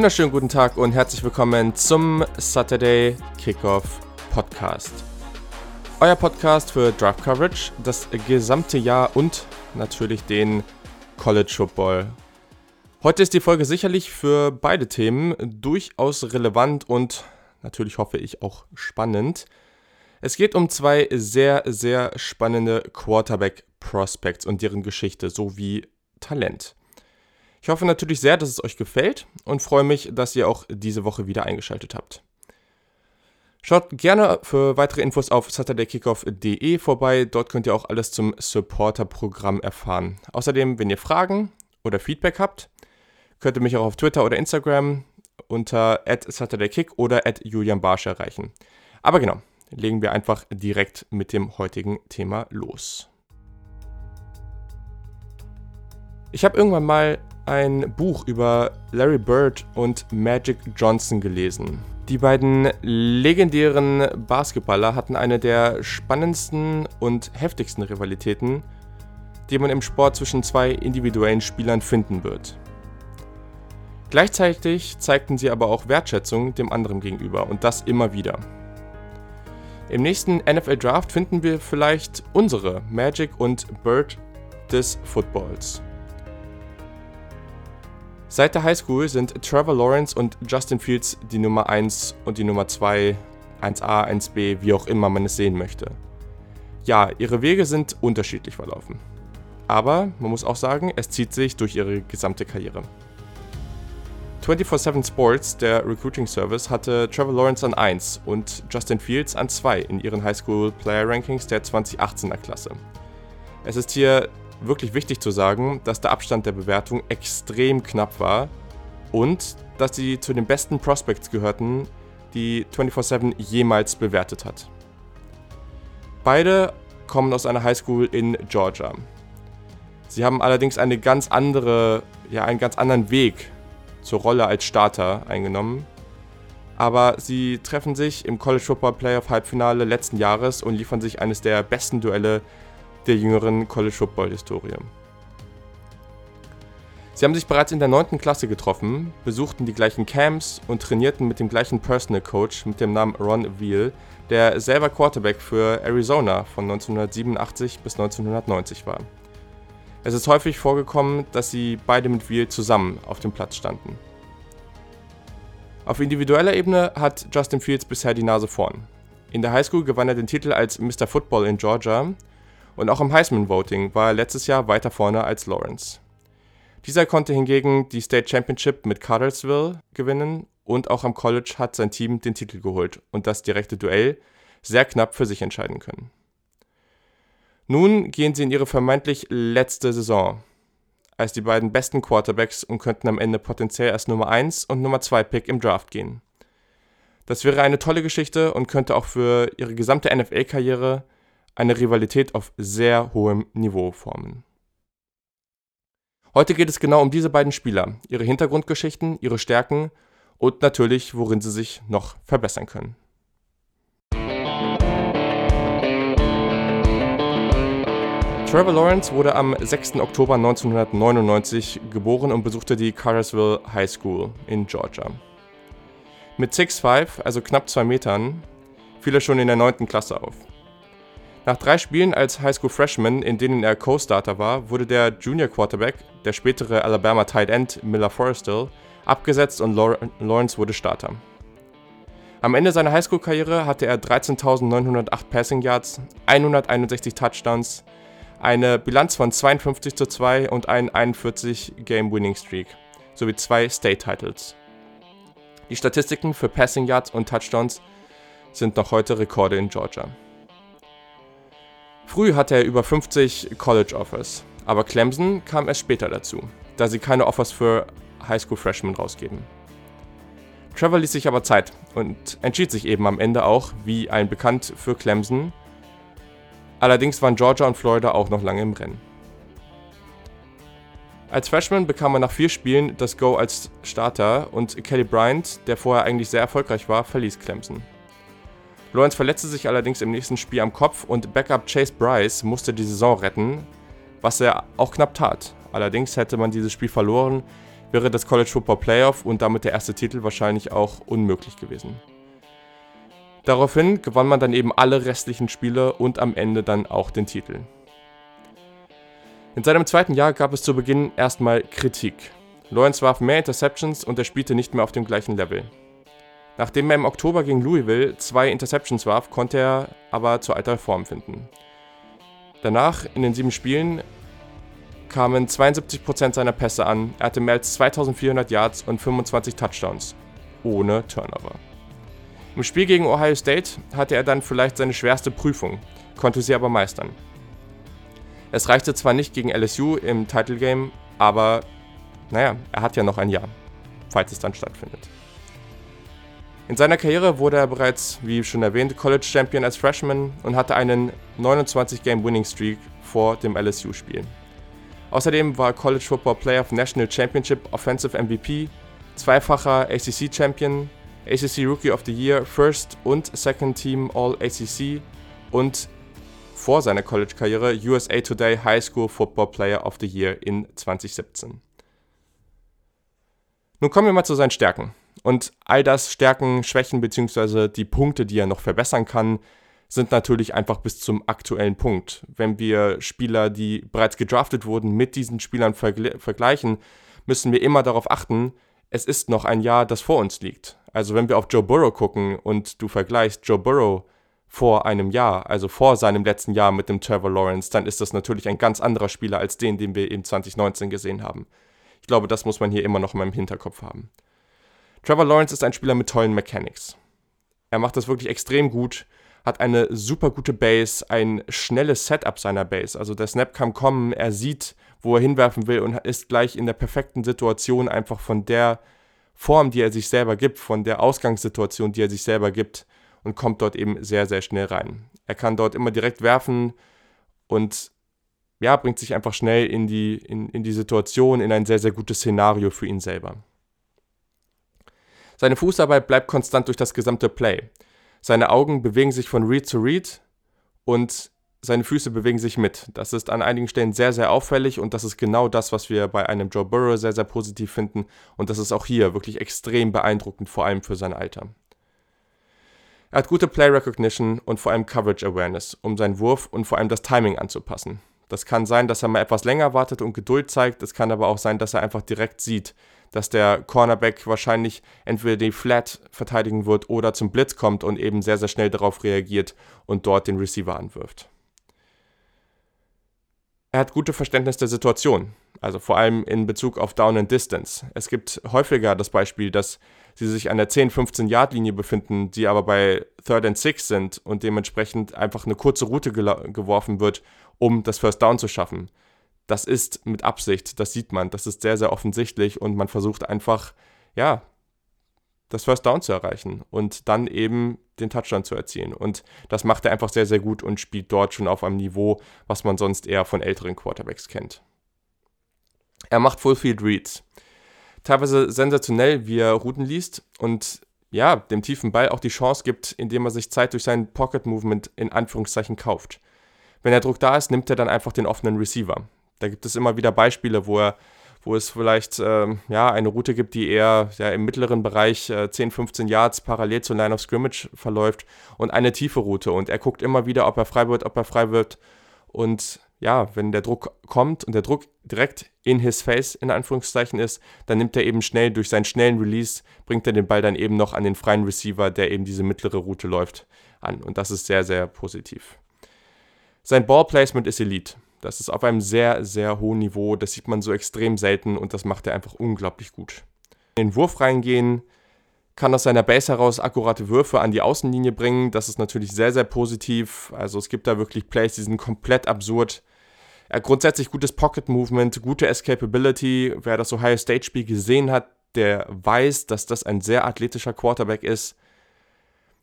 Wunderschönen guten Tag und herzlich willkommen zum Saturday Kickoff Podcast. Euer Podcast für Draft Coverage, das gesamte Jahr und natürlich den College Football. Heute ist die Folge sicherlich für beide Themen durchaus relevant und natürlich hoffe ich auch spannend. Es geht um zwei sehr, sehr spannende Quarterback Prospects und deren Geschichte sowie Talent. Ich hoffe natürlich sehr, dass es euch gefällt und freue mich, dass ihr auch diese Woche wieder eingeschaltet habt. Schaut gerne für weitere Infos auf saturdaykickoff.de vorbei. Dort könnt ihr auch alles zum Supporter-Programm erfahren. Außerdem, wenn ihr Fragen oder Feedback habt, könnt ihr mich auch auf Twitter oder Instagram unter @saturdaykick oder @julianbarsch erreichen. Aber genau, legen wir einfach direkt mit dem heutigen Thema los. Ich habe irgendwann mal ein Buch über Larry Bird und Magic Johnson gelesen. Die beiden legendären Basketballer hatten eine der spannendsten und heftigsten Rivalitäten, die man im Sport zwischen zwei individuellen Spielern finden wird. Gleichzeitig zeigten sie aber auch Wertschätzung dem anderen gegenüber und das immer wieder. Im nächsten NFL Draft finden wir vielleicht unsere Magic und Bird des Footballs. Seit der Highschool sind Trevor Lawrence und Justin Fields die Nummer 1 und die Nummer 2, 1a, 1b, wie auch immer man es sehen möchte. Ja, ihre Wege sind unterschiedlich verlaufen. Aber man muss auch sagen, es zieht sich durch ihre gesamte Karriere. 24-7 Sports, der Recruiting Service, hatte Trevor Lawrence an 1 und Justin Fields an 2 in ihren Highschool Player Rankings der 2018er Klasse. Es ist hier wirklich wichtig zu sagen, dass der Abstand der Bewertung extrem knapp war und dass sie zu den besten Prospects gehörten, die 24-7 jemals bewertet hat. Beide kommen aus einer Highschool in Georgia. Sie haben allerdings eine ganz andere, ja, einen ganz anderen Weg zur Rolle als Starter eingenommen. Aber sie treffen sich im College Football Playoff Halbfinale letzten Jahres und liefern sich eines der besten Duelle der jüngeren College Football Historie. Sie haben sich bereits in der 9. Klasse getroffen, besuchten die gleichen Camps und trainierten mit dem gleichen Personal Coach mit dem Namen Ron Veal, der selber Quarterback für Arizona von 1987 bis 1990 war. Es ist häufig vorgekommen, dass sie beide mit Veal zusammen auf dem Platz standen. Auf individueller Ebene hat Justin Fields bisher die Nase vorn. In der Highschool gewann er den Titel als Mr. Football in Georgia und auch im Heisman-Voting war er letztes Jahr weiter vorne als Lawrence. Dieser konnte hingegen die State Championship mit Cartersville gewinnen und auch am College hat sein Team den Titel geholt und das direkte Duell sehr knapp für sich entscheiden können. Nun gehen sie in ihre vermeintlich letzte Saison als die beiden besten Quarterbacks und könnten am Ende potenziell als Nummer 1 und Nummer 2 Pick im Draft gehen. Das wäre eine tolle Geschichte und könnte auch für ihre gesamte NFL-Karriere eine Rivalität auf sehr hohem Niveau formen. Heute geht es genau um diese beiden Spieler, ihre Hintergrundgeschichten, ihre Stärken und natürlich, worin sie sich noch verbessern können. Trevor Lawrence wurde am 6. Oktober 1999 geboren und besuchte die Cartersville High School in Georgia. Mit 6'5, also knapp 2 Metern, fiel er schon in der 9. Klasse auf. Nach drei Spielen als Highschool Freshman, in denen er Co-Starter war, wurde der Junior Quarterback, der spätere Alabama Tight End Miller Forrestal, abgesetzt und Lawrence wurde Starter. Am Ende seiner Highschool-Karriere hatte er 13.908 Passing Yards, 161 Touchdowns, eine Bilanz von 52 zu 2 und einen 41 Game Winning Streak sowie zwei State Titles. Die Statistiken für Passing Yards und Touchdowns sind noch heute Rekorde in Georgia. Früh hatte er über 50 College-Offers, aber Clemson kam erst später dazu, da sie keine Offers für Highschool-Freshmen rausgeben. Trevor ließ sich aber Zeit und entschied sich eben am Ende auch, wie allen bekannt, für Clemson. Allerdings waren Georgia und Florida auch noch lange im Rennen. Als Freshman bekam er nach vier Spielen das Go als Starter und Kelly Bryant, der vorher eigentlich sehr erfolgreich war, verließ Clemson. Lawrence verletzte sich allerdings im nächsten Spiel am Kopf und Backup Chase Bryce musste die Saison retten, was er auch knapp tat. Allerdings hätte man dieses Spiel verloren, wäre das College Football Playoff und damit der erste Titel wahrscheinlich auch unmöglich gewesen. Daraufhin gewann man dann eben alle restlichen Spiele und am Ende dann auch den Titel. In seinem zweiten Jahr gab es zu Beginn erstmal Kritik. Lawrence warf mehr Interceptions und er spielte nicht mehr auf dem gleichen Level. Nachdem er im Oktober gegen Louisville zwei Interceptions warf, konnte er aber zu alter Form finden. Danach, in den sieben Spielen, kamen 72% seiner Pässe an, er hatte mehr als 2400 Yards und 25 Touchdowns, ohne Turnover. Im Spiel gegen Ohio State hatte er dann vielleicht seine schwerste Prüfung, konnte sie aber meistern. Es reichte zwar nicht gegen LSU im Title Game, aber naja, er hat ja noch ein Jahr, falls es dann stattfindet. In seiner Karriere wurde er bereits, wie schon erwähnt, College Champion als Freshman und hatte einen 29-Game-Winning-Streak vor dem LSU-Spiel. Außerdem war College Football Player of National Championship Offensive MVP, zweifacher ACC Champion, ACC Rookie of the Year, First und Second Team All ACC und vor seiner College-Karriere USA Today High School Football Player of the Year in 2017. Nun kommen wir mal zu seinen Stärken. Und all das Stärken, Schwächen bzw. die Punkte, die er noch verbessern kann, sind natürlich einfach bis zum aktuellen Punkt. Wenn wir Spieler, die bereits gedraftet wurden, mit diesen Spielern vergleichen, müssen wir immer darauf achten, es ist noch ein Jahr, das vor uns liegt. Also wenn wir auf Joe Burrow gucken und du vergleichst Joe Burrow vor einem Jahr, also vor seinem letzten Jahr mit dem Trevor Lawrence, dann ist das natürlich ein ganz anderer Spieler als den, den wir in 2019 gesehen haben. Ich glaube, das muss man hier immer noch in meinem Hinterkopf haben. Trevor Lawrence ist ein Spieler mit tollen Mechanics. Er macht das wirklich extrem gut, hat eine super gute Base, ein schnelles Setup seiner Base. Also der Snap kann kommen, er sieht, wo er hinwerfen will und ist gleich in der perfekten Situation einfach von der Form, die er sich selber gibt, von der Ausgangssituation, die er sich selber gibt und kommt dort eben sehr, sehr schnell rein. Er kann dort immer direkt werfen und ja, bringt sich einfach schnell in die, in, in die Situation, in ein sehr, sehr gutes Szenario für ihn selber. Seine Fußarbeit bleibt konstant durch das gesamte Play. Seine Augen bewegen sich von Read zu Read und seine Füße bewegen sich mit. Das ist an einigen Stellen sehr, sehr auffällig und das ist genau das, was wir bei einem Joe Burrow sehr, sehr positiv finden. Und das ist auch hier wirklich extrem beeindruckend, vor allem für sein Alter. Er hat gute Play Recognition und vor allem Coverage Awareness, um seinen Wurf und vor allem das Timing anzupassen. Das kann sein, dass er mal etwas länger wartet und Geduld zeigt. Es kann aber auch sein, dass er einfach direkt sieht, dass der Cornerback wahrscheinlich entweder die Flat verteidigen wird oder zum Blitz kommt und eben sehr, sehr schnell darauf reagiert und dort den Receiver anwirft. Er hat gute Verständnis der Situation, also vor allem in Bezug auf Down and Distance. Es gibt häufiger das Beispiel, dass sie sich an der 10-15 Yard Linie befinden, die aber bei Third and Six sind und dementsprechend einfach eine kurze Route geworfen wird, um das First Down zu schaffen. Das ist mit Absicht, das sieht man, das ist sehr, sehr offensichtlich und man versucht einfach, ja, das First Down zu erreichen und dann eben den Touchdown zu erzielen. Und das macht er einfach sehr, sehr gut und spielt dort schon auf einem Niveau, was man sonst eher von älteren Quarterbacks kennt. Er macht Fullfield Reads. Teilweise sensationell, wie er Routen liest und ja, dem tiefen Ball auch die Chance gibt, indem er sich Zeit durch sein Pocket Movement in Anführungszeichen kauft. Wenn der Druck da ist, nimmt er dann einfach den offenen Receiver. Da gibt es immer wieder Beispiele, wo er wo es vielleicht ähm, ja, eine Route gibt, die eher ja, im mittleren Bereich äh, 10, 15 Yards parallel zur Line of Scrimmage verläuft und eine tiefe Route. Und er guckt immer wieder, ob er frei wird, ob er frei wird. Und ja, wenn der Druck kommt und der Druck direkt in his face in Anführungszeichen ist, dann nimmt er eben schnell durch seinen schnellen Release, bringt er den Ball dann eben noch an den freien Receiver, der eben diese mittlere Route läuft, an. Und das ist sehr, sehr positiv. Sein Ballplacement ist Elite. Das ist auf einem sehr, sehr hohen Niveau. Das sieht man so extrem selten und das macht er einfach unglaublich gut. In den Wurf reingehen, kann aus seiner Base heraus akkurate Würfe an die Außenlinie bringen. Das ist natürlich sehr, sehr positiv. Also es gibt da wirklich Plays, die sind komplett absurd. Hat grundsätzlich gutes Pocket Movement, gute Escapability. Wer das Ohio State Spiel gesehen hat, der weiß, dass das ein sehr athletischer Quarterback ist.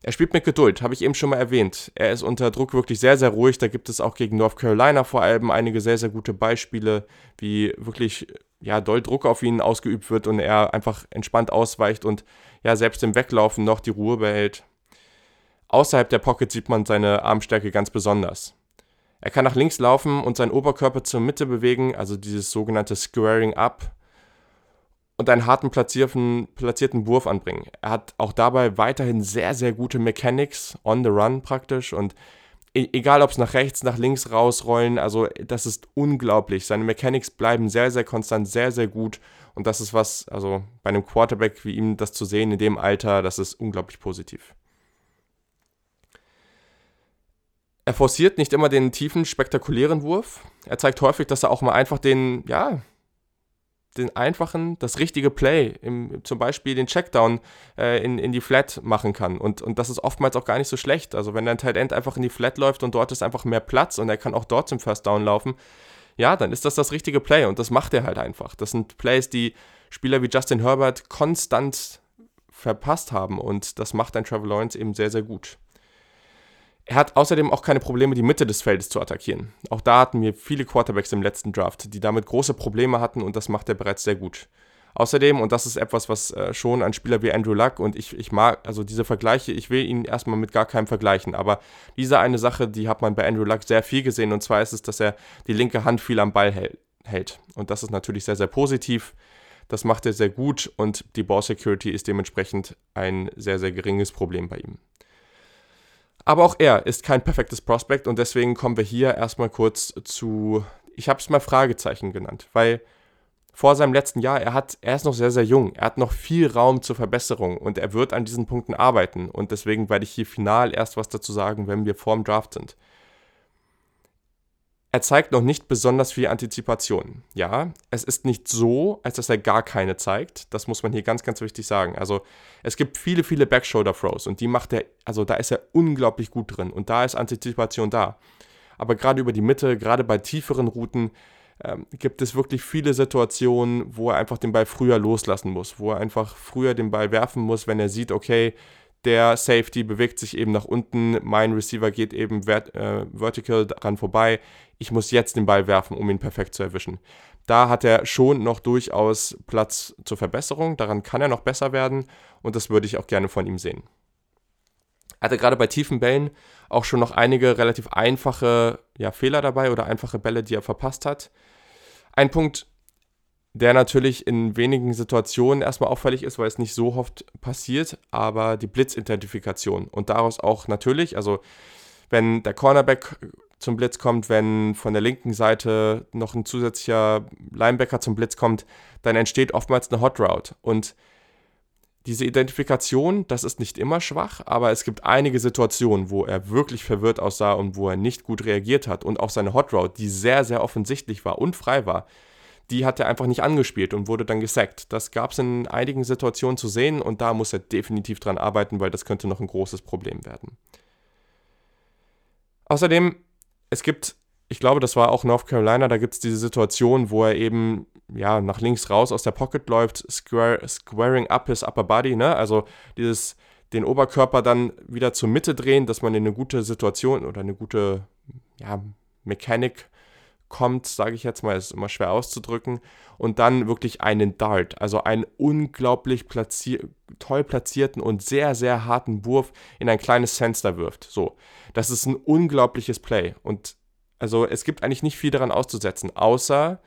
Er spielt mit Geduld, habe ich eben schon mal erwähnt. Er ist unter Druck wirklich sehr, sehr ruhig. Da gibt es auch gegen North Carolina vor allem einige sehr, sehr gute Beispiele, wie wirklich ja, doll Druck auf ihn ausgeübt wird und er einfach entspannt ausweicht und ja, selbst im Weglaufen noch die Ruhe behält. Außerhalb der Pocket sieht man seine Armstärke ganz besonders. Er kann nach links laufen und seinen Oberkörper zur Mitte bewegen, also dieses sogenannte Squaring Up und einen harten platzierten, platzierten Wurf anbringen. Er hat auch dabei weiterhin sehr, sehr gute Mechanics on the run praktisch und e egal ob es nach rechts, nach links rausrollen, also das ist unglaublich. Seine Mechanics bleiben sehr, sehr konstant, sehr, sehr gut und das ist was, also bei einem Quarterback wie ihm das zu sehen in dem Alter, das ist unglaublich positiv. Er forciert nicht immer den tiefen, spektakulären Wurf. Er zeigt häufig, dass er auch mal einfach den, ja, den einfachen, das richtige Play, im, zum Beispiel den Checkdown äh, in, in die Flat machen kann. Und, und das ist oftmals auch gar nicht so schlecht. Also wenn dein Tight End einfach in die Flat läuft und dort ist einfach mehr Platz und er kann auch dort zum First Down laufen, ja, dann ist das das richtige Play und das macht er halt einfach. Das sind Plays, die Spieler wie Justin Herbert konstant verpasst haben und das macht ein Trevor Lawrence eben sehr, sehr gut. Er hat außerdem auch keine Probleme, die Mitte des Feldes zu attackieren. Auch da hatten wir viele Quarterbacks im letzten Draft, die damit große Probleme hatten und das macht er bereits sehr gut. Außerdem, und das ist etwas, was äh, schon ein Spieler wie Andrew Luck und ich, ich mag, also diese Vergleiche, ich will ihn erstmal mit gar keinem vergleichen, aber diese eine Sache, die hat man bei Andrew Luck sehr viel gesehen und zwar ist es, dass er die linke Hand viel am Ball hält. Und das ist natürlich sehr, sehr positiv. Das macht er sehr gut und die Ball Security ist dementsprechend ein sehr, sehr geringes Problem bei ihm. Aber auch er ist kein perfektes Prospect und deswegen kommen wir hier erstmal kurz zu, ich habe es mal Fragezeichen genannt, weil vor seinem letzten Jahr, er hat, er ist noch sehr, sehr jung, er hat noch viel Raum zur Verbesserung und er wird an diesen Punkten arbeiten und deswegen werde ich hier final erst was dazu sagen, wenn wir vor dem Draft sind. Er zeigt noch nicht besonders viel Antizipation. Ja, es ist nicht so, als dass er gar keine zeigt. Das muss man hier ganz, ganz wichtig sagen. Also es gibt viele, viele Backshoulder-Throws und die macht er, also da ist er unglaublich gut drin und da ist Antizipation da. Aber gerade über die Mitte, gerade bei tieferen Routen, ähm, gibt es wirklich viele Situationen, wo er einfach den Ball früher loslassen muss, wo er einfach früher den Ball werfen muss, wenn er sieht, okay, der Safety bewegt sich eben nach unten, mein Receiver geht eben vert äh, vertical daran vorbei. Ich muss jetzt den Ball werfen, um ihn perfekt zu erwischen. Da hat er schon noch durchaus Platz zur Verbesserung, daran kann er noch besser werden und das würde ich auch gerne von ihm sehen. Er hatte gerade bei tiefen Bällen auch schon noch einige relativ einfache ja, Fehler dabei oder einfache Bälle, die er verpasst hat. Ein Punkt, der natürlich in wenigen Situationen erstmal auffällig ist, weil es nicht so oft passiert, aber die Blitzidentifikation und daraus auch natürlich, also wenn der Cornerback zum Blitz kommt, wenn von der linken Seite noch ein zusätzlicher Linebacker zum Blitz kommt, dann entsteht oftmals eine Hot Route und diese Identifikation, das ist nicht immer schwach, aber es gibt einige Situationen, wo er wirklich verwirrt aussah und wo er nicht gut reagiert hat und auch seine Hot Route, die sehr, sehr offensichtlich war und frei war, die hat er einfach nicht angespielt und wurde dann gesackt. Das gab es in einigen Situationen zu sehen und da muss er definitiv dran arbeiten, weil das könnte noch ein großes Problem werden. Außerdem, es gibt, ich glaube, das war auch North Carolina, da gibt es diese Situation, wo er eben ja, nach links raus aus der Pocket läuft, square, squaring up his upper body, ne? Also dieses, den Oberkörper dann wieder zur Mitte drehen, dass man in eine gute Situation oder eine gute ja, Mechanik kommt, sage ich jetzt mal, ist immer schwer auszudrücken, und dann wirklich einen Dart, also einen unglaublich platzier toll platzierten und sehr, sehr harten Wurf in ein kleines Fenster wirft. So, das ist ein unglaubliches Play und also es gibt eigentlich nicht viel daran auszusetzen, außer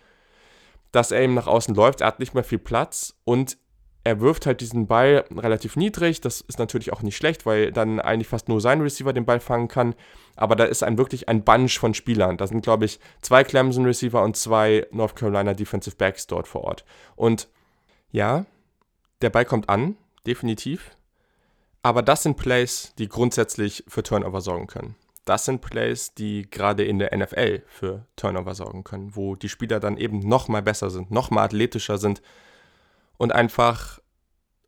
dass er eben nach außen läuft, er hat nicht mehr viel Platz und er wirft halt diesen Ball relativ niedrig. Das ist natürlich auch nicht schlecht, weil dann eigentlich fast nur sein Receiver den Ball fangen kann. Aber da ist ein wirklich ein Bunch von Spielern. Da sind, glaube ich, zwei Clemson Receiver und zwei North Carolina Defensive Backs dort vor Ort. Und ja, der Ball kommt an, definitiv. Aber das sind Plays, die grundsätzlich für Turnover sorgen können. Das sind Plays, die gerade in der NFL für Turnover sorgen können, wo die Spieler dann eben noch mal besser sind, noch mal athletischer sind und einfach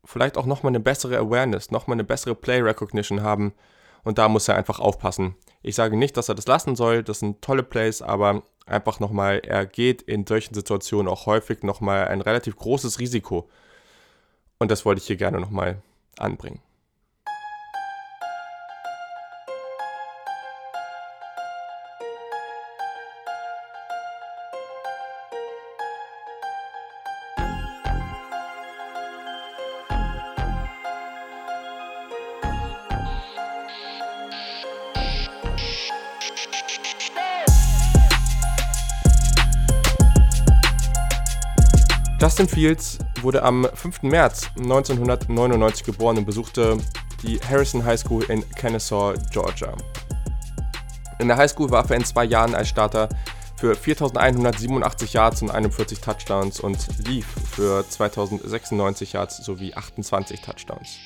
vielleicht auch nochmal eine bessere Awareness, nochmal eine bessere Play Recognition haben. Und da muss er einfach aufpassen. Ich sage nicht, dass er das lassen soll, das sind tolle Plays, aber einfach nochmal, er geht in solchen Situationen auch häufig nochmal ein relativ großes Risiko. Und das wollte ich hier gerne nochmal anbringen. Justin Fields wurde am 5. März 1999 geboren und besuchte die Harrison High School in Kennesaw, Georgia. In der High School warf er in zwei Jahren als Starter für 4.187 Yards und 41 Touchdowns und lief für 2.096 Yards sowie 28 Touchdowns.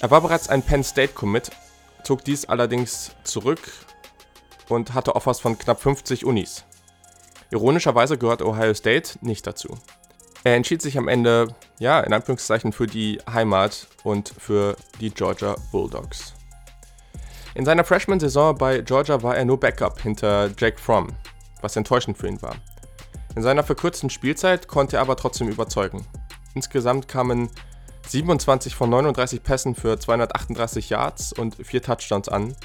Er war bereits ein Penn State Commit, zog dies allerdings zurück und hatte Offers von knapp 50 Unis. Ironischerweise gehört Ohio State nicht dazu. Er entschied sich am Ende, ja, in Anführungszeichen für die Heimat und für die Georgia Bulldogs. In seiner Freshman-Saison bei Georgia war er nur Backup hinter Jake Fromm, was enttäuschend für ihn war. In seiner verkürzten Spielzeit konnte er aber trotzdem überzeugen. Insgesamt kamen 27 von 39 Pässen für 238 Yards und 4 Touchdowns an.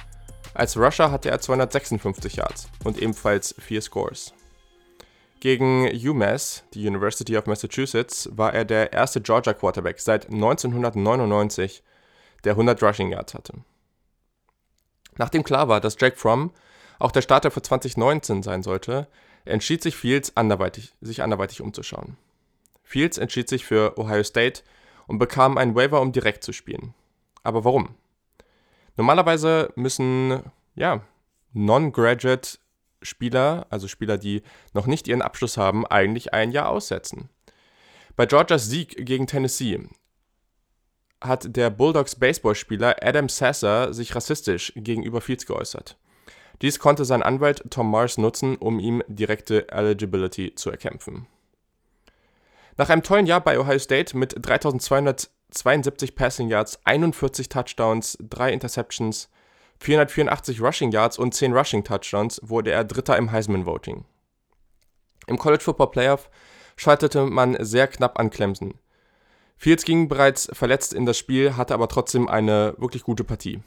Als Rusher hatte er 256 Yards und ebenfalls 4 Scores. Gegen UMass, die University of Massachusetts, war er der erste Georgia Quarterback seit 1999, der 100 Rushing Yards hatte. Nachdem klar war, dass Jake Fromm auch der Starter für 2019 sein sollte, entschied sich Fields anderweitig, sich anderweitig umzuschauen. Fields entschied sich für Ohio State und bekam einen Waiver, um direkt zu spielen. Aber warum? Normalerweise müssen ja, Non-Graduate Spieler, also Spieler, die noch nicht ihren Abschluss haben, eigentlich ein Jahr aussetzen. Bei Georgias Sieg gegen Tennessee hat der Bulldogs Baseballspieler Adam Sasser sich rassistisch gegenüber Fields geäußert. Dies konnte sein Anwalt Tom Mars nutzen, um ihm direkte Eligibility zu erkämpfen. Nach einem tollen Jahr bei Ohio State mit 3272 Passing Yards, 41 Touchdowns, 3 Interceptions, 484 Rushing Yards und 10 Rushing Touchdowns wurde er Dritter im Heisman Voting. Im College Football Playoff scheiterte man sehr knapp an Clemson. Fields ging bereits verletzt in das Spiel, hatte aber trotzdem eine wirklich gute Partie.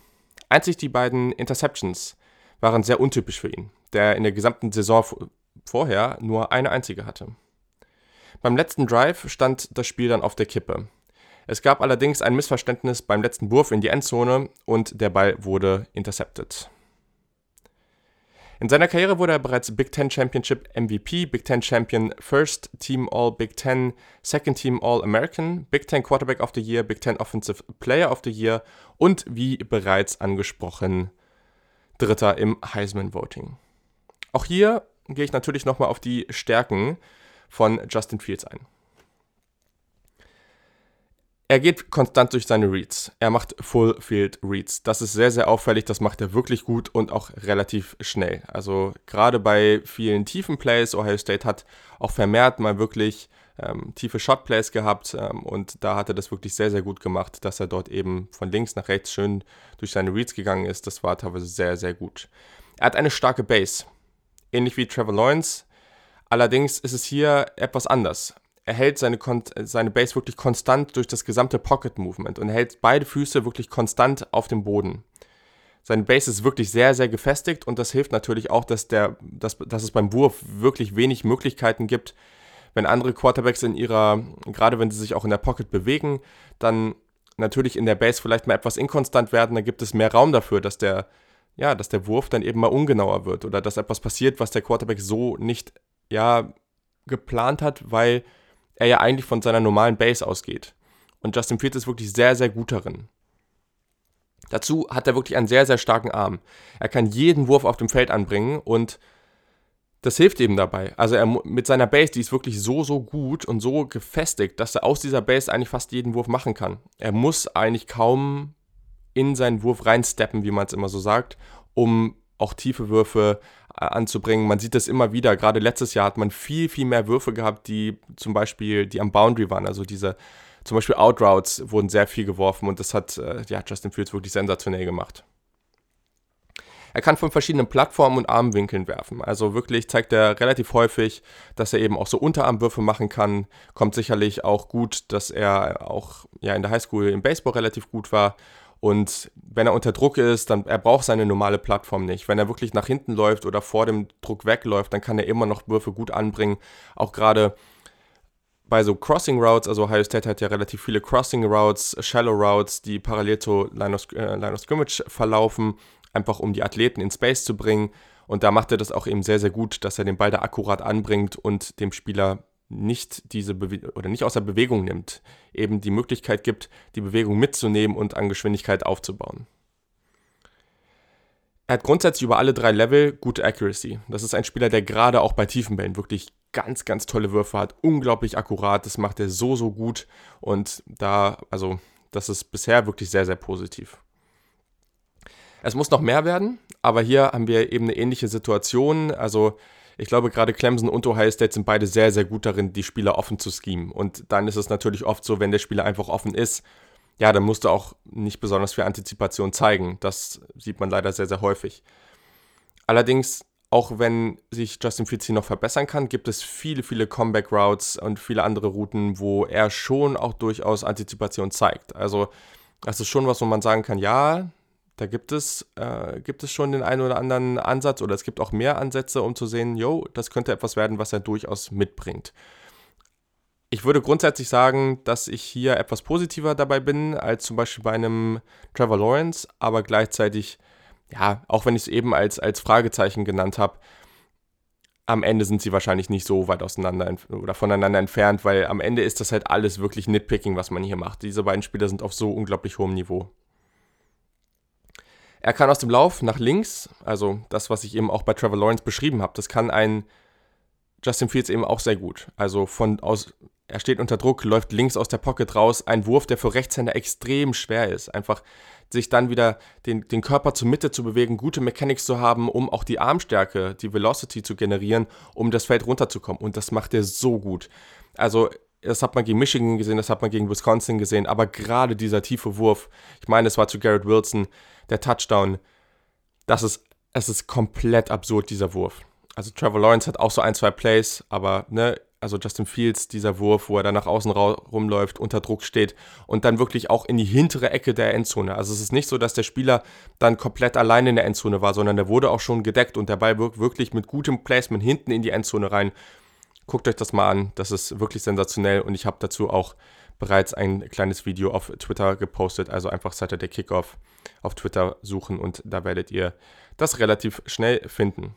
Einzig die beiden Interceptions waren sehr untypisch für ihn, der in der gesamten Saison vorher nur eine einzige hatte. Beim letzten Drive stand das Spiel dann auf der Kippe. Es gab allerdings ein Missverständnis beim letzten Wurf in die Endzone und der Ball wurde intercepted. In seiner Karriere wurde er bereits Big Ten Championship MVP, Big Ten Champion First Team All Big Ten, Second Team All American, Big Ten Quarterback of the Year, Big Ten Offensive Player of the Year und wie bereits angesprochen Dritter im Heisman Voting. Auch hier gehe ich natürlich nochmal auf die Stärken von Justin Fields ein. Er geht konstant durch seine Reads. Er macht Full Field Reads. Das ist sehr, sehr auffällig. Das macht er wirklich gut und auch relativ schnell. Also gerade bei vielen tiefen Plays, Ohio State hat auch vermehrt mal wirklich ähm, tiefe Shot Plays gehabt ähm, und da hat er das wirklich sehr, sehr gut gemacht, dass er dort eben von links nach rechts schön durch seine Reads gegangen ist. Das war teilweise sehr, sehr gut. Er hat eine starke Base. Ähnlich wie Trevor Lawrence. Allerdings ist es hier etwas anders er hält seine, seine Base wirklich konstant durch das gesamte Pocket Movement und hält beide Füße wirklich konstant auf dem Boden. Seine Base ist wirklich sehr, sehr gefestigt und das hilft natürlich auch, dass, der, dass, dass es beim Wurf wirklich wenig Möglichkeiten gibt. Wenn andere Quarterbacks in ihrer, gerade wenn sie sich auch in der Pocket bewegen, dann natürlich in der Base vielleicht mal etwas inkonstant werden, dann gibt es mehr Raum dafür, dass der, ja, dass der Wurf dann eben mal ungenauer wird oder dass etwas passiert, was der Quarterback so nicht, ja, geplant hat, weil er ja eigentlich von seiner normalen Base ausgeht. Und Justin Fields ist wirklich sehr, sehr gut darin. Dazu hat er wirklich einen sehr, sehr starken Arm. Er kann jeden Wurf auf dem Feld anbringen und das hilft eben dabei. Also er mit seiner Base, die ist wirklich so, so gut und so gefestigt, dass er aus dieser Base eigentlich fast jeden Wurf machen kann. Er muss eigentlich kaum in seinen Wurf reinsteppen, wie man es immer so sagt, um auch tiefe Würfe äh, anzubringen. Man sieht das immer wieder. Gerade letztes Jahr hat man viel, viel mehr Würfe gehabt, die zum Beispiel, die am Boundary waren. Also diese, zum Beispiel Outroutes wurden sehr viel geworfen und das hat äh, ja, Justin Fields wirklich sensationell gemacht. Er kann von verschiedenen Plattformen und Armwinkeln werfen. Also wirklich zeigt er relativ häufig, dass er eben auch so Unterarmwürfe machen kann. Kommt sicherlich auch gut, dass er auch ja, in der Highschool im Baseball relativ gut war und wenn er unter Druck ist, dann er braucht seine normale Plattform nicht. Wenn er wirklich nach hinten läuft oder vor dem Druck wegläuft, dann kann er immer noch Würfe gut anbringen. Auch gerade bei so Crossing Routes, also Ohio State hat ja relativ viele Crossing Routes, Shallow Routes, die parallel zu Line of, äh, Line of Scrimmage verlaufen, einfach um die Athleten in Space zu bringen. Und da macht er das auch eben sehr, sehr gut, dass er den Ball da akkurat anbringt und dem Spieler nicht diese Bewe oder nicht außer Bewegung nimmt, eben die Möglichkeit gibt, die Bewegung mitzunehmen und an Geschwindigkeit aufzubauen. Er hat grundsätzlich über alle drei Level gute Accuracy. Das ist ein Spieler, der gerade auch bei tiefen Bällen wirklich ganz, ganz tolle Würfe hat. Unglaublich akkurat. Das macht er so, so gut. Und da, also, das ist bisher wirklich sehr, sehr positiv. Es muss noch mehr werden, aber hier haben wir eben eine ähnliche Situation. Also, ich glaube, gerade Clemson und Ohio State sind beide sehr, sehr gut darin, die Spieler offen zu schemen. Und dann ist es natürlich oft so, wenn der Spieler einfach offen ist, ja, dann musst du auch nicht besonders viel Antizipation zeigen. Das sieht man leider sehr, sehr häufig. Allerdings, auch wenn sich Justin Fields hier noch verbessern kann, gibt es viele, viele Comeback-Routes und viele andere Routen, wo er schon auch durchaus Antizipation zeigt. Also, das ist schon was, wo man sagen kann, ja, da gibt es, äh, gibt es schon den einen oder anderen Ansatz oder es gibt auch mehr Ansätze, um zu sehen, yo, das könnte etwas werden, was er durchaus mitbringt. Ich würde grundsätzlich sagen, dass ich hier etwas positiver dabei bin als zum Beispiel bei einem Trevor Lawrence, aber gleichzeitig, ja, auch wenn ich es eben als, als Fragezeichen genannt habe, am Ende sind sie wahrscheinlich nicht so weit auseinander oder voneinander entfernt, weil am Ende ist das halt alles wirklich Nitpicking, was man hier macht. Diese beiden Spieler sind auf so unglaublich hohem Niveau. Er kann aus dem Lauf nach links, also das, was ich eben auch bei Trevor Lawrence beschrieben habe, das kann ein Justin Fields eben auch sehr gut. Also von aus, er steht unter Druck, läuft links aus der Pocket raus, ein Wurf, der für Rechtshänder extrem schwer ist. Einfach sich dann wieder den, den Körper zur Mitte zu bewegen, gute Mechanics zu haben, um auch die Armstärke, die Velocity zu generieren, um das Feld runterzukommen. Und das macht er so gut. Also das hat man gegen Michigan gesehen, das hat man gegen Wisconsin gesehen, aber gerade dieser tiefe Wurf, ich meine, es war zu Garrett Wilson, der Touchdown, das ist, es ist komplett absurd, dieser Wurf. Also Trevor Lawrence hat auch so ein, zwei Plays, aber ne, also Justin Fields, dieser Wurf, wo er dann nach außen rumläuft, unter Druck steht und dann wirklich auch in die hintere Ecke der Endzone. Also es ist nicht so, dass der Spieler dann komplett allein in der Endzone war, sondern der wurde auch schon gedeckt und der Ball wirkt wirklich mit gutem Placement hinten in die Endzone rein. Guckt euch das mal an, das ist wirklich sensationell und ich habe dazu auch bereits ein kleines Video auf Twitter gepostet, also einfach Saturday Kickoff auf Twitter suchen und da werdet ihr das relativ schnell finden.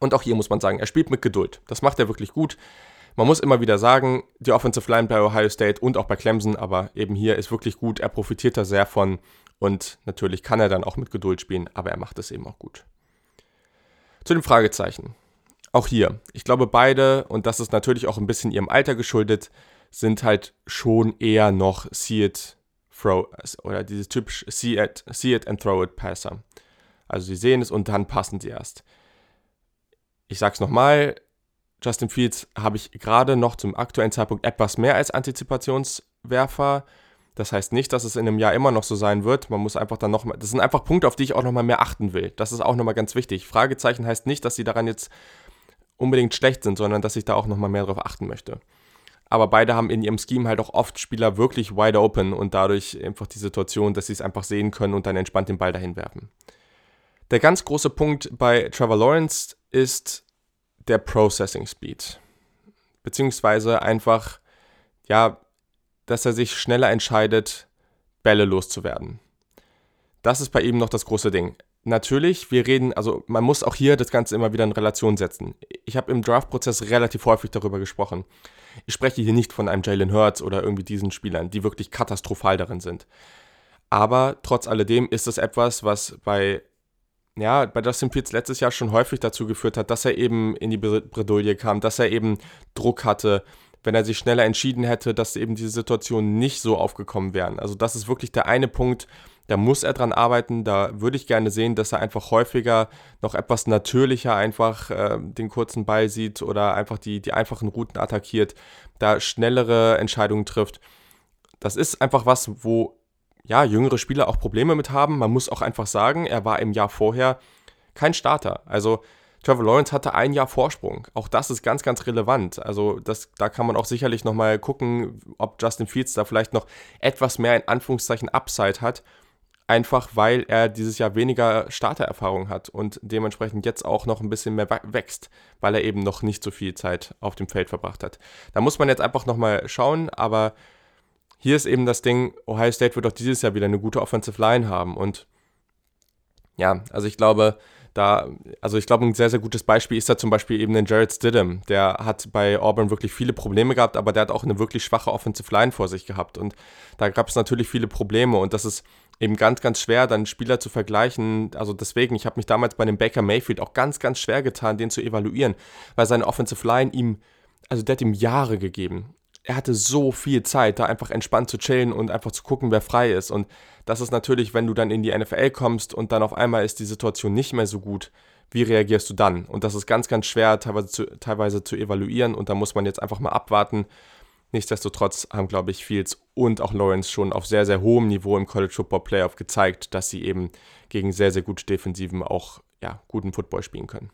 Und auch hier muss man sagen, er spielt mit Geduld. Das macht er wirklich gut. Man muss immer wieder sagen, die Offensive Line bei Ohio State und auch bei Clemson, aber eben hier ist wirklich gut. Er profitiert da sehr von und natürlich kann er dann auch mit Geduld spielen, aber er macht es eben auch gut. Zu den Fragezeichen. Auch hier, ich glaube, beide, und das ist natürlich auch ein bisschen ihrem Alter geschuldet, sind halt schon eher noch see it, throw, oder dieses typisch see it, see it and throw it Passer. Also sie sehen es und dann passen sie erst. Ich sag's nochmal, Justin Fields habe ich gerade noch zum aktuellen Zeitpunkt etwas mehr als Antizipationswerfer. Das heißt nicht, dass es in einem Jahr immer noch so sein wird. Man muss einfach dann nochmal, das sind einfach Punkte, auf die ich auch nochmal mehr achten will. Das ist auch nochmal ganz wichtig. Fragezeichen heißt nicht, dass sie daran jetzt unbedingt schlecht sind, sondern dass ich da auch nochmal mehr drauf achten möchte. Aber beide haben in ihrem Scheme halt auch oft Spieler wirklich wide open und dadurch einfach die Situation, dass sie es einfach sehen können und dann entspannt den Ball dahin werfen. Der ganz große Punkt bei Trevor Lawrence ist der Processing Speed. Beziehungsweise einfach, ja, dass er sich schneller entscheidet, Bälle loszuwerden. Das ist bei ihm noch das große Ding natürlich, wir reden, also man muss auch hier das Ganze immer wieder in Relation setzen. Ich habe im Draft-Prozess relativ häufig darüber gesprochen. Ich spreche hier nicht von einem Jalen Hurts oder irgendwie diesen Spielern, die wirklich katastrophal darin sind. Aber trotz alledem ist es etwas, was bei, ja, bei Justin Fields letztes Jahr schon häufig dazu geführt hat, dass er eben in die Bredouille kam, dass er eben Druck hatte, wenn er sich schneller entschieden hätte, dass eben diese Situationen nicht so aufgekommen wären. Also das ist wirklich der eine Punkt, da muss er dran arbeiten. Da würde ich gerne sehen, dass er einfach häufiger noch etwas natürlicher einfach äh, den kurzen Ball sieht oder einfach die, die einfachen Routen attackiert, da schnellere Entscheidungen trifft. Das ist einfach was, wo ja, jüngere Spieler auch Probleme mit haben. Man muss auch einfach sagen, er war im Jahr vorher kein Starter. Also Trevor Lawrence hatte ein Jahr Vorsprung. Auch das ist ganz, ganz relevant. Also das, da kann man auch sicherlich nochmal gucken, ob Justin Fields da vielleicht noch etwas mehr in Anführungszeichen Upside hat einfach weil er dieses Jahr weniger Startererfahrung hat und dementsprechend jetzt auch noch ein bisschen mehr wächst, weil er eben noch nicht so viel Zeit auf dem Feld verbracht hat. Da muss man jetzt einfach nochmal schauen, aber hier ist eben das Ding, Ohio State wird auch dieses Jahr wieder eine gute Offensive Line haben und ja, also ich glaube, Da, also ich glaube, ein sehr, sehr gutes Beispiel ist da zum Beispiel eben den Jared Stidham. Der hat bei Auburn wirklich viele Probleme gehabt, aber der hat auch eine wirklich schwache Offensive Line vor sich gehabt. Und da gab es natürlich viele Probleme und das ist eben ganz, ganz schwer, dann Spieler zu vergleichen. Also deswegen, ich habe mich damals bei dem Baker Mayfield auch ganz, ganz schwer getan, den zu evaluieren, weil seine Offensive Line ihm, also der hat ihm Jahre gegeben er hatte so viel Zeit, da einfach entspannt zu chillen und einfach zu gucken, wer frei ist. Und das ist natürlich, wenn du dann in die NFL kommst und dann auf einmal ist die Situation nicht mehr so gut, wie reagierst du dann? Und das ist ganz, ganz schwer teilweise zu, teilweise zu evaluieren und da muss man jetzt einfach mal abwarten. Nichtsdestotrotz haben, glaube ich, Fields und auch Lawrence schon auf sehr, sehr hohem Niveau im College Football Playoff gezeigt, dass sie eben gegen sehr, sehr gute Defensiven auch ja, guten Football spielen können.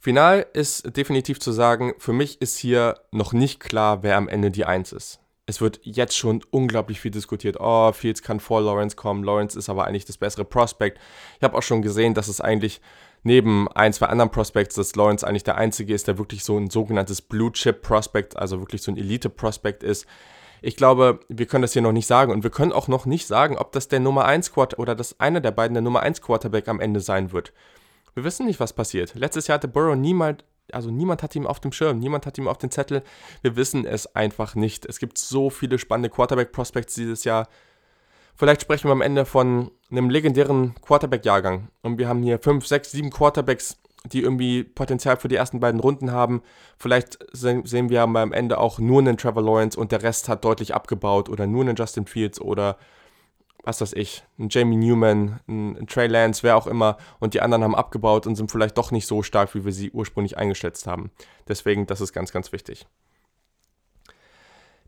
Final ist definitiv zu sagen, für mich ist hier noch nicht klar, wer am Ende die Eins ist. Es wird jetzt schon unglaublich viel diskutiert. Oh, Fields kann vor Lawrence kommen. Lawrence ist aber eigentlich das bessere Prospect. Ich habe auch schon gesehen, dass es eigentlich neben ein, zwei anderen Prospects, dass Lawrence eigentlich der einzige ist, der wirklich so ein sogenanntes Blue Chip Prospect, also wirklich so ein Elite Prospect ist. Ich glaube, wir können das hier noch nicht sagen und wir können auch noch nicht sagen, ob das der Nummer 1 Quarterback oder das einer der beiden der Nummer 1 Quarterback am Ende sein wird. Wir wissen nicht, was passiert. Letztes Jahr hatte Burrow niemand, also niemand hat ihm auf dem Schirm, niemand hat ihm auf den Zettel. Wir wissen es einfach nicht. Es gibt so viele spannende Quarterback-Prospects dieses Jahr. Vielleicht sprechen wir am Ende von einem legendären Quarterback-Jahrgang. Und wir haben hier fünf, sechs, sieben Quarterbacks, die irgendwie Potenzial für die ersten beiden Runden haben. Vielleicht sehen wir am Ende auch nur einen Trevor Lawrence und der Rest hat deutlich abgebaut oder nur einen Justin Fields oder was weiß ich, ein Jamie Newman, ein, Trey Lance, wer auch immer, und die anderen haben abgebaut und sind vielleicht doch nicht so stark, wie wir sie ursprünglich eingeschätzt haben. Deswegen, das ist ganz, ganz wichtig.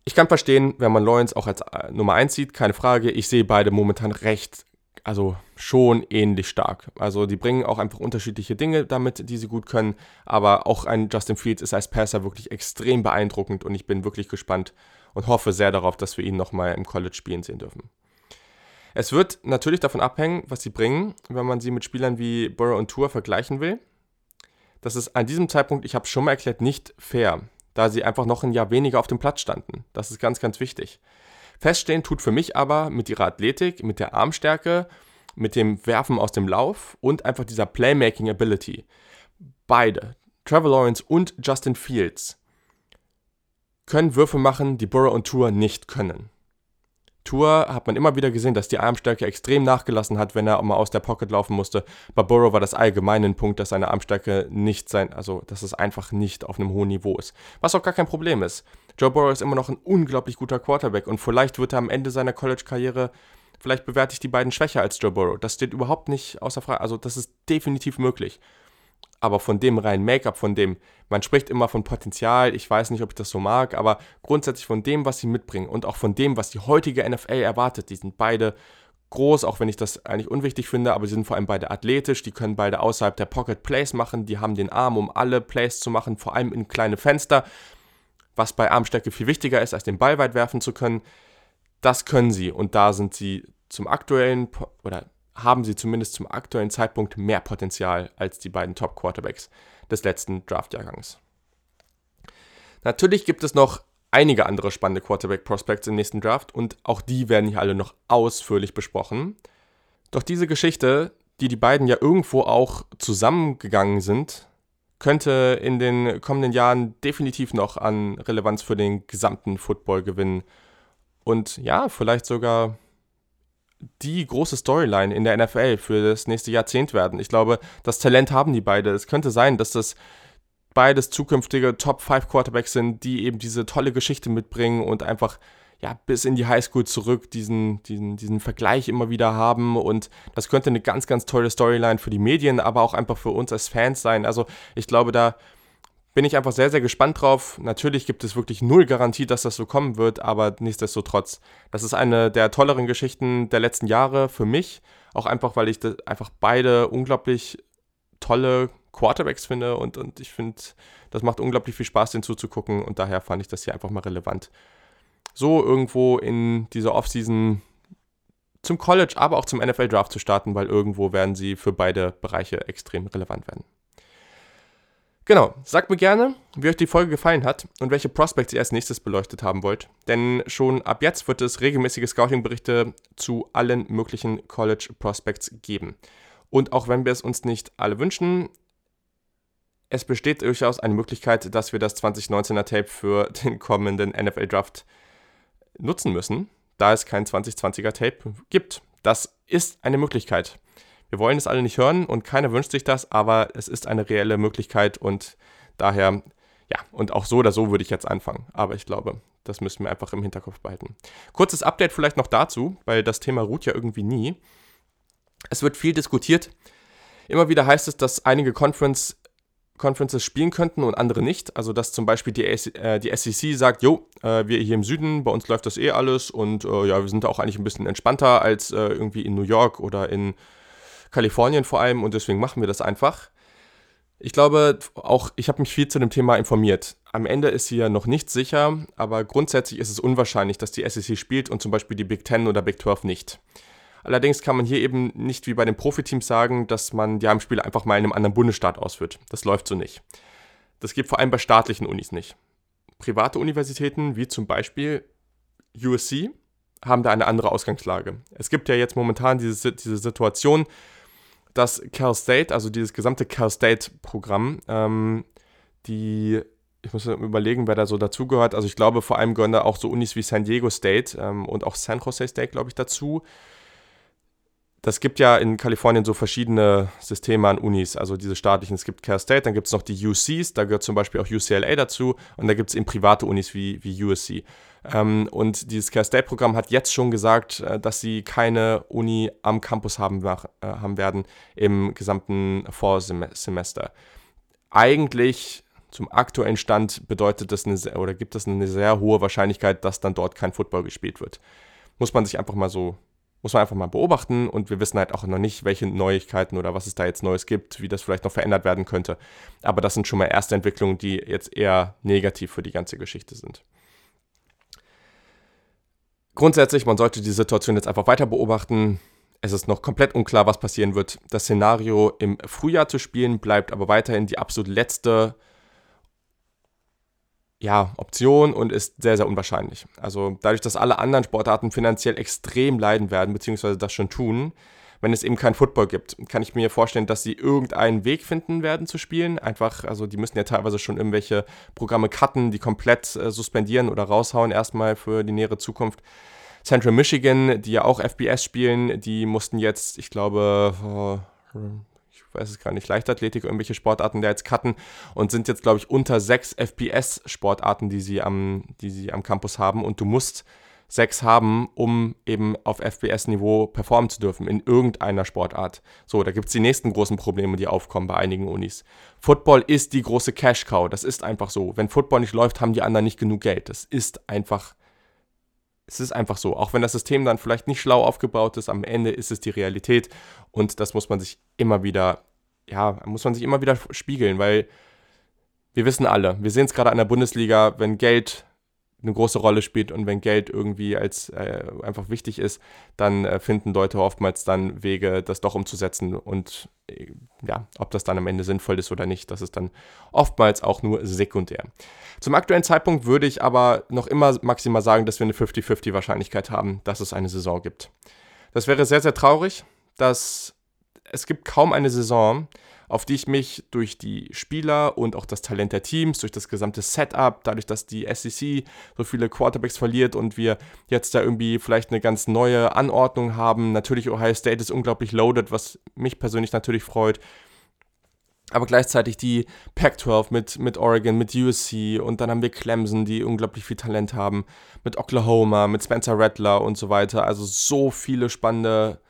Ich kann verstehen, wenn man Lawrence auch als äh, Nummer 1 sieht, keine Frage. Ich sehe beide momentan recht, also schon ähnlich stark. Also die bringen auch einfach unterschiedliche Dinge damit, die sie gut können. Aber auch ein Justin Fields ist als Passer wirklich extrem beeindruckend und ich bin wirklich gespannt und hoffe sehr darauf, dass wir ihn nochmal im College spielen sehen dürfen. Es wird natürlich davon abhängen, was sie bringen, wenn man sie mit Spielern wie Burrow und Tour vergleichen will. Das ist an diesem Zeitpunkt, ich habe es schon mal erklärt, nicht fair, da sie einfach noch ein Jahr weniger auf dem Platz standen. Das ist ganz, ganz wichtig. Feststehen tut für mich aber mit ihrer Athletik, mit der Armstärke, mit dem Werfen aus dem Lauf und einfach dieser Playmaking Ability. Beide, Trevor Lawrence und Justin Fields, können Würfe machen, die Burrow und Tour nicht können. Tour hat man immer wieder gesehen, dass die Armstärke extrem nachgelassen hat, wenn er mal aus der Pocket laufen musste. Bei Burrow war das allgemein ein Punkt, dass seine Armstärke nicht sein, also dass es einfach nicht auf einem hohen Niveau ist. Was auch gar kein Problem ist. Joe Burrow ist immer noch ein unglaublich guter Quarterback und vielleicht wird er am Ende seiner College-Karriere, vielleicht bewerte ich die beiden schwächer als Joe Burrow. Das steht überhaupt nicht außer Frage. Also das ist definitiv möglich aber von dem rein Make-up, von dem, man spricht immer von Potenzial, ich weiß nicht, ob ich das so mag, aber grundsätzlich von dem, was sie mitbringen und auch von dem, was die heutige NFL erwartet, die sind beide groß, auch wenn ich das eigentlich unwichtig finde, aber sie sind vor allem beide athletisch, die können beide außerhalb der Pocket Plays machen, die haben den Arm, um alle Plays zu machen, vor allem in kleine Fenster, was bei Armstärke viel wichtiger ist, als den Ball weit werfen zu können. Das können sie und da sind sie zum aktuellen oder haben sie zumindest zum aktuellen Zeitpunkt mehr Potenzial als die beiden Top-Quarterbacks des letzten Draftjahrgangs. Natürlich gibt es noch einige andere spannende Quarterback-Prospects im nächsten Draft und auch die werden hier alle noch ausführlich besprochen. Doch diese Geschichte, die die beiden ja irgendwo auch zusammengegangen sind, könnte in den kommenden Jahren definitiv noch an Relevanz für den gesamten Football gewinnen und ja, vielleicht sogar die große Storyline in der NFL für das nächste Jahrzehnt werden. Ich glaube, das Talent haben die beide. Es könnte sein, dass das beides zukünftige Top 5 Quarterbacks sind, die eben diese tolle Geschichte mitbringen und einfach ja, bis in die Highschool zurück diesen, diesen, diesen Vergleich immer wieder haben. Und das könnte eine ganz, ganz tolle Storyline für die Medien, aber auch einfach für uns als Fans sein. Also ich glaube, da bin ich einfach sehr, sehr gespannt drauf. Natürlich gibt es wirklich null Garantie, dass das so kommen wird, aber nichtsdestotrotz, das ist eine der tolleren Geschichten der letzten Jahre für mich. Auch einfach, weil ich einfach beide unglaublich tolle Quarterbacks finde und, und ich finde, das macht unglaublich viel Spaß, den zuzugucken und daher fand ich das hier einfach mal relevant. So irgendwo in dieser Offseason zum College, aber auch zum NFL Draft zu starten, weil irgendwo werden sie für beide Bereiche extrem relevant werden. Genau, sagt mir gerne, wie euch die Folge gefallen hat und welche Prospects ihr als nächstes beleuchtet haben wollt. Denn schon ab jetzt wird es regelmäßige Scouting-Berichte zu allen möglichen College Prospects geben. Und auch wenn wir es uns nicht alle wünschen, es besteht durchaus eine Möglichkeit, dass wir das 2019er Tape für den kommenden NFL Draft nutzen müssen, da es kein 2020er Tape gibt. Das ist eine Möglichkeit. Wir wollen es alle nicht hören und keiner wünscht sich das, aber es ist eine reelle Möglichkeit und daher, ja, und auch so oder so würde ich jetzt anfangen. Aber ich glaube, das müssen wir einfach im Hinterkopf behalten. Kurzes Update vielleicht noch dazu, weil das Thema ruht ja irgendwie nie. Es wird viel diskutiert. Immer wieder heißt es, dass einige Conference, Conferences spielen könnten und andere nicht. Also dass zum Beispiel die, äh, die SEC sagt, jo, äh, wir hier im Süden, bei uns läuft das eh alles und äh, ja, wir sind da auch eigentlich ein bisschen entspannter als äh, irgendwie in New York oder in Kalifornien vor allem und deswegen machen wir das einfach. Ich glaube auch, ich habe mich viel zu dem Thema informiert. Am Ende ist hier noch nichts sicher, aber grundsätzlich ist es unwahrscheinlich, dass die SEC spielt und zum Beispiel die Big Ten oder Big 12 nicht. Allerdings kann man hier eben nicht wie bei den Profiteams sagen, dass man die Heimspiele einfach mal in einem anderen Bundesstaat ausführt. Das läuft so nicht. Das geht vor allem bei staatlichen Unis nicht. Private Universitäten, wie zum Beispiel USC, haben da eine andere Ausgangslage. Es gibt ja jetzt momentan diese, diese Situation, dass Cal State, also dieses gesamte Cal State-Programm, ähm, die, ich muss überlegen, wer da so dazugehört. Also ich glaube, vor allem gehören da auch so Unis wie San Diego State ähm, und auch San Jose State, glaube ich, dazu. Das gibt ja in Kalifornien so verschiedene Systeme an Unis, also diese staatlichen. Es gibt Cal State, dann gibt es noch die UCs, da gehört zum Beispiel auch UCLA dazu und da gibt es eben private Unis wie, wie USC. Ähm, und dieses Care State Programm hat jetzt schon gesagt, äh, dass sie keine Uni am Campus haben, äh, haben werden im gesamten Vorsemester. Eigentlich zum aktuellen Stand bedeutet das eine, oder gibt es eine sehr hohe Wahrscheinlichkeit, dass dann dort kein Football gespielt wird. Muss man sich einfach mal so, muss man einfach mal beobachten und wir wissen halt auch noch nicht, welche Neuigkeiten oder was es da jetzt Neues gibt, wie das vielleicht noch verändert werden könnte. Aber das sind schon mal erste Entwicklungen, die jetzt eher negativ für die ganze Geschichte sind. Grundsätzlich, man sollte die Situation jetzt einfach weiter beobachten. Es ist noch komplett unklar, was passieren wird. Das Szenario im Frühjahr zu spielen bleibt aber weiterhin die absolut letzte ja, Option und ist sehr, sehr unwahrscheinlich. Also dadurch, dass alle anderen Sportarten finanziell extrem leiden werden, beziehungsweise das schon tun, wenn es eben kein Football gibt, kann ich mir vorstellen, dass sie irgendeinen Weg finden werden zu spielen. Einfach, also die müssen ja teilweise schon irgendwelche Programme cutten, die komplett äh, suspendieren oder raushauen, erstmal für die nähere Zukunft. Central Michigan, die ja auch FBS spielen, die mussten jetzt, ich glaube, weiß es gar nicht, Leichtathletik, irgendwelche Sportarten da jetzt cutten und sind jetzt, glaube ich, unter sechs FPS-Sportarten, die sie am, die sie am Campus haben. Und du musst sechs haben, um eben auf FBS-Niveau performen zu dürfen in irgendeiner Sportart. So, da gibt es die nächsten großen Probleme, die aufkommen bei einigen Unis. Football ist die große Cash-Cow. Das ist einfach so. Wenn Football nicht läuft, haben die anderen nicht genug Geld. Das ist einfach. Es ist einfach so. Auch wenn das System dann vielleicht nicht schlau aufgebaut ist, am Ende ist es die Realität. Und das muss man sich immer wieder, ja, muss man sich immer wieder spiegeln, weil wir wissen alle, wir sehen es gerade an der Bundesliga, wenn Geld eine große Rolle spielt und wenn Geld irgendwie als äh, einfach wichtig ist, dann äh, finden Leute oftmals dann Wege, das doch umzusetzen und äh, ja, ob das dann am Ende sinnvoll ist oder nicht, das ist dann oftmals auch nur sekundär. Zum aktuellen Zeitpunkt würde ich aber noch immer maximal sagen, dass wir eine 50-50 Wahrscheinlichkeit haben, dass es eine Saison gibt. Das wäre sehr, sehr traurig, dass es gibt kaum eine Saison, auf die ich mich durch die Spieler und auch das Talent der Teams, durch das gesamte Setup, dadurch, dass die SEC so viele Quarterbacks verliert und wir jetzt da irgendwie vielleicht eine ganz neue Anordnung haben. Natürlich Ohio State ist unglaublich loaded, was mich persönlich natürlich freut. Aber gleichzeitig die Pac-12 mit, mit Oregon, mit USC und dann haben wir Clemson, die unglaublich viel Talent haben, mit Oklahoma, mit Spencer Rattler und so weiter. Also so viele spannende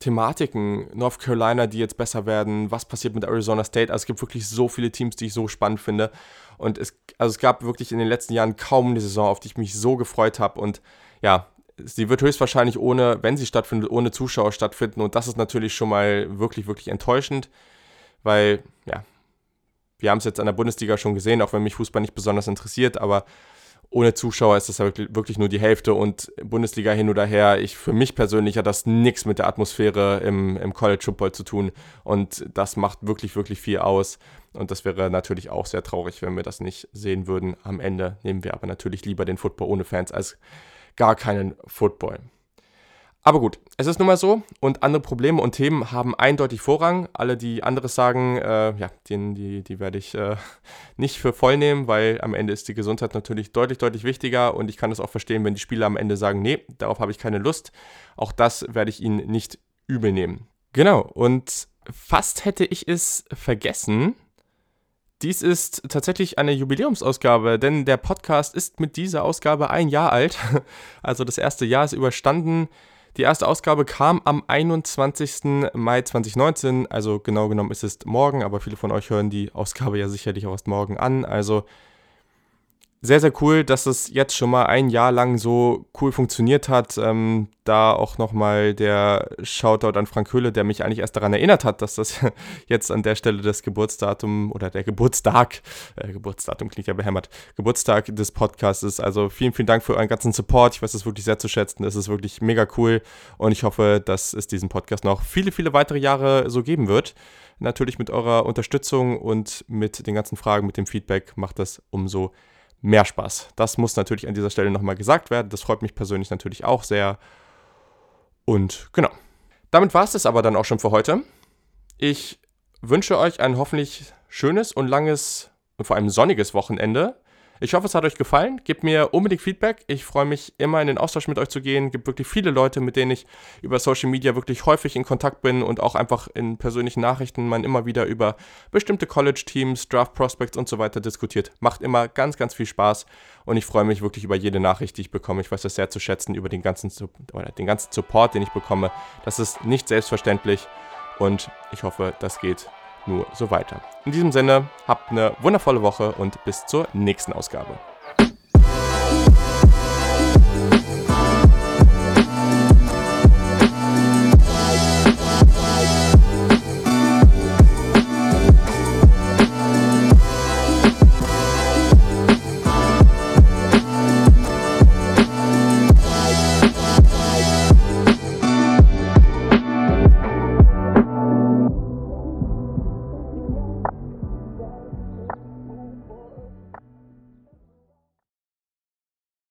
Thematiken, North Carolina, die jetzt besser werden, was passiert mit Arizona State. Also es gibt wirklich so viele Teams, die ich so spannend finde. Und es, also es gab wirklich in den letzten Jahren kaum eine Saison, auf die ich mich so gefreut habe. Und ja, sie wird höchstwahrscheinlich ohne, wenn sie stattfindet, ohne Zuschauer stattfinden. Und das ist natürlich schon mal wirklich, wirklich enttäuschend, weil, ja, wir haben es jetzt an der Bundesliga schon gesehen, auch wenn mich Fußball nicht besonders interessiert, aber ohne Zuschauer ist das ja wirklich, nur die Hälfte und Bundesliga hin oder her. Ich, für mich persönlich hat das nichts mit der Atmosphäre im, im College Football zu tun und das macht wirklich, wirklich viel aus. Und das wäre natürlich auch sehr traurig, wenn wir das nicht sehen würden. Am Ende nehmen wir aber natürlich lieber den Football ohne Fans als gar keinen Football. Aber gut, es ist nun mal so und andere Probleme und Themen haben eindeutig Vorrang. Alle, die anderes sagen, äh, ja, den, die, die werde ich äh, nicht für voll nehmen, weil am Ende ist die Gesundheit natürlich deutlich, deutlich wichtiger und ich kann das auch verstehen, wenn die Spieler am Ende sagen, nee, darauf habe ich keine Lust. Auch das werde ich ihnen nicht übel nehmen. Genau, und fast hätte ich es vergessen. Dies ist tatsächlich eine Jubiläumsausgabe, denn der Podcast ist mit dieser Ausgabe ein Jahr alt. Also das erste Jahr ist überstanden. Die erste Ausgabe kam am 21. Mai 2019, also genau genommen ist es morgen, aber viele von euch hören die Ausgabe ja sicherlich auch erst morgen an. Also sehr, sehr cool, dass es jetzt schon mal ein Jahr lang so cool funktioniert hat. Ähm, da auch nochmal der Shoutout an Frank Höhle, der mich eigentlich erst daran erinnert hat, dass das jetzt an der Stelle das Geburtsdatum oder der Geburtstag, äh, Geburtsdatum klingt ja behämmert, Geburtstag des Podcasts ist. Also vielen, vielen Dank für euren ganzen Support. Ich weiß es wirklich sehr zu schätzen. Es ist wirklich mega cool und ich hoffe, dass es diesen Podcast noch viele, viele weitere Jahre so geben wird. Natürlich mit eurer Unterstützung und mit den ganzen Fragen, mit dem Feedback macht das umso mehr Spaß. Das muss natürlich an dieser Stelle nochmal gesagt werden. Das freut mich persönlich natürlich auch sehr. Und genau. Damit war es das aber dann auch schon für heute. Ich wünsche euch ein hoffentlich schönes und langes und vor allem sonniges Wochenende. Ich hoffe, es hat euch gefallen. Gebt mir unbedingt Feedback. Ich freue mich immer in den Austausch mit euch zu gehen. Es gibt wirklich viele Leute, mit denen ich über Social Media wirklich häufig in Kontakt bin und auch einfach in persönlichen Nachrichten man immer wieder über bestimmte College-Teams, Draft Prospects und so weiter diskutiert. Macht immer ganz, ganz viel Spaß und ich freue mich wirklich über jede Nachricht, die ich bekomme. Ich weiß das sehr zu schätzen über den ganzen, den ganzen Support, den ich bekomme. Das ist nicht selbstverständlich und ich hoffe, das geht nur so weiter. In diesem Sinne, habt eine wundervolle Woche und bis zur nächsten Ausgabe.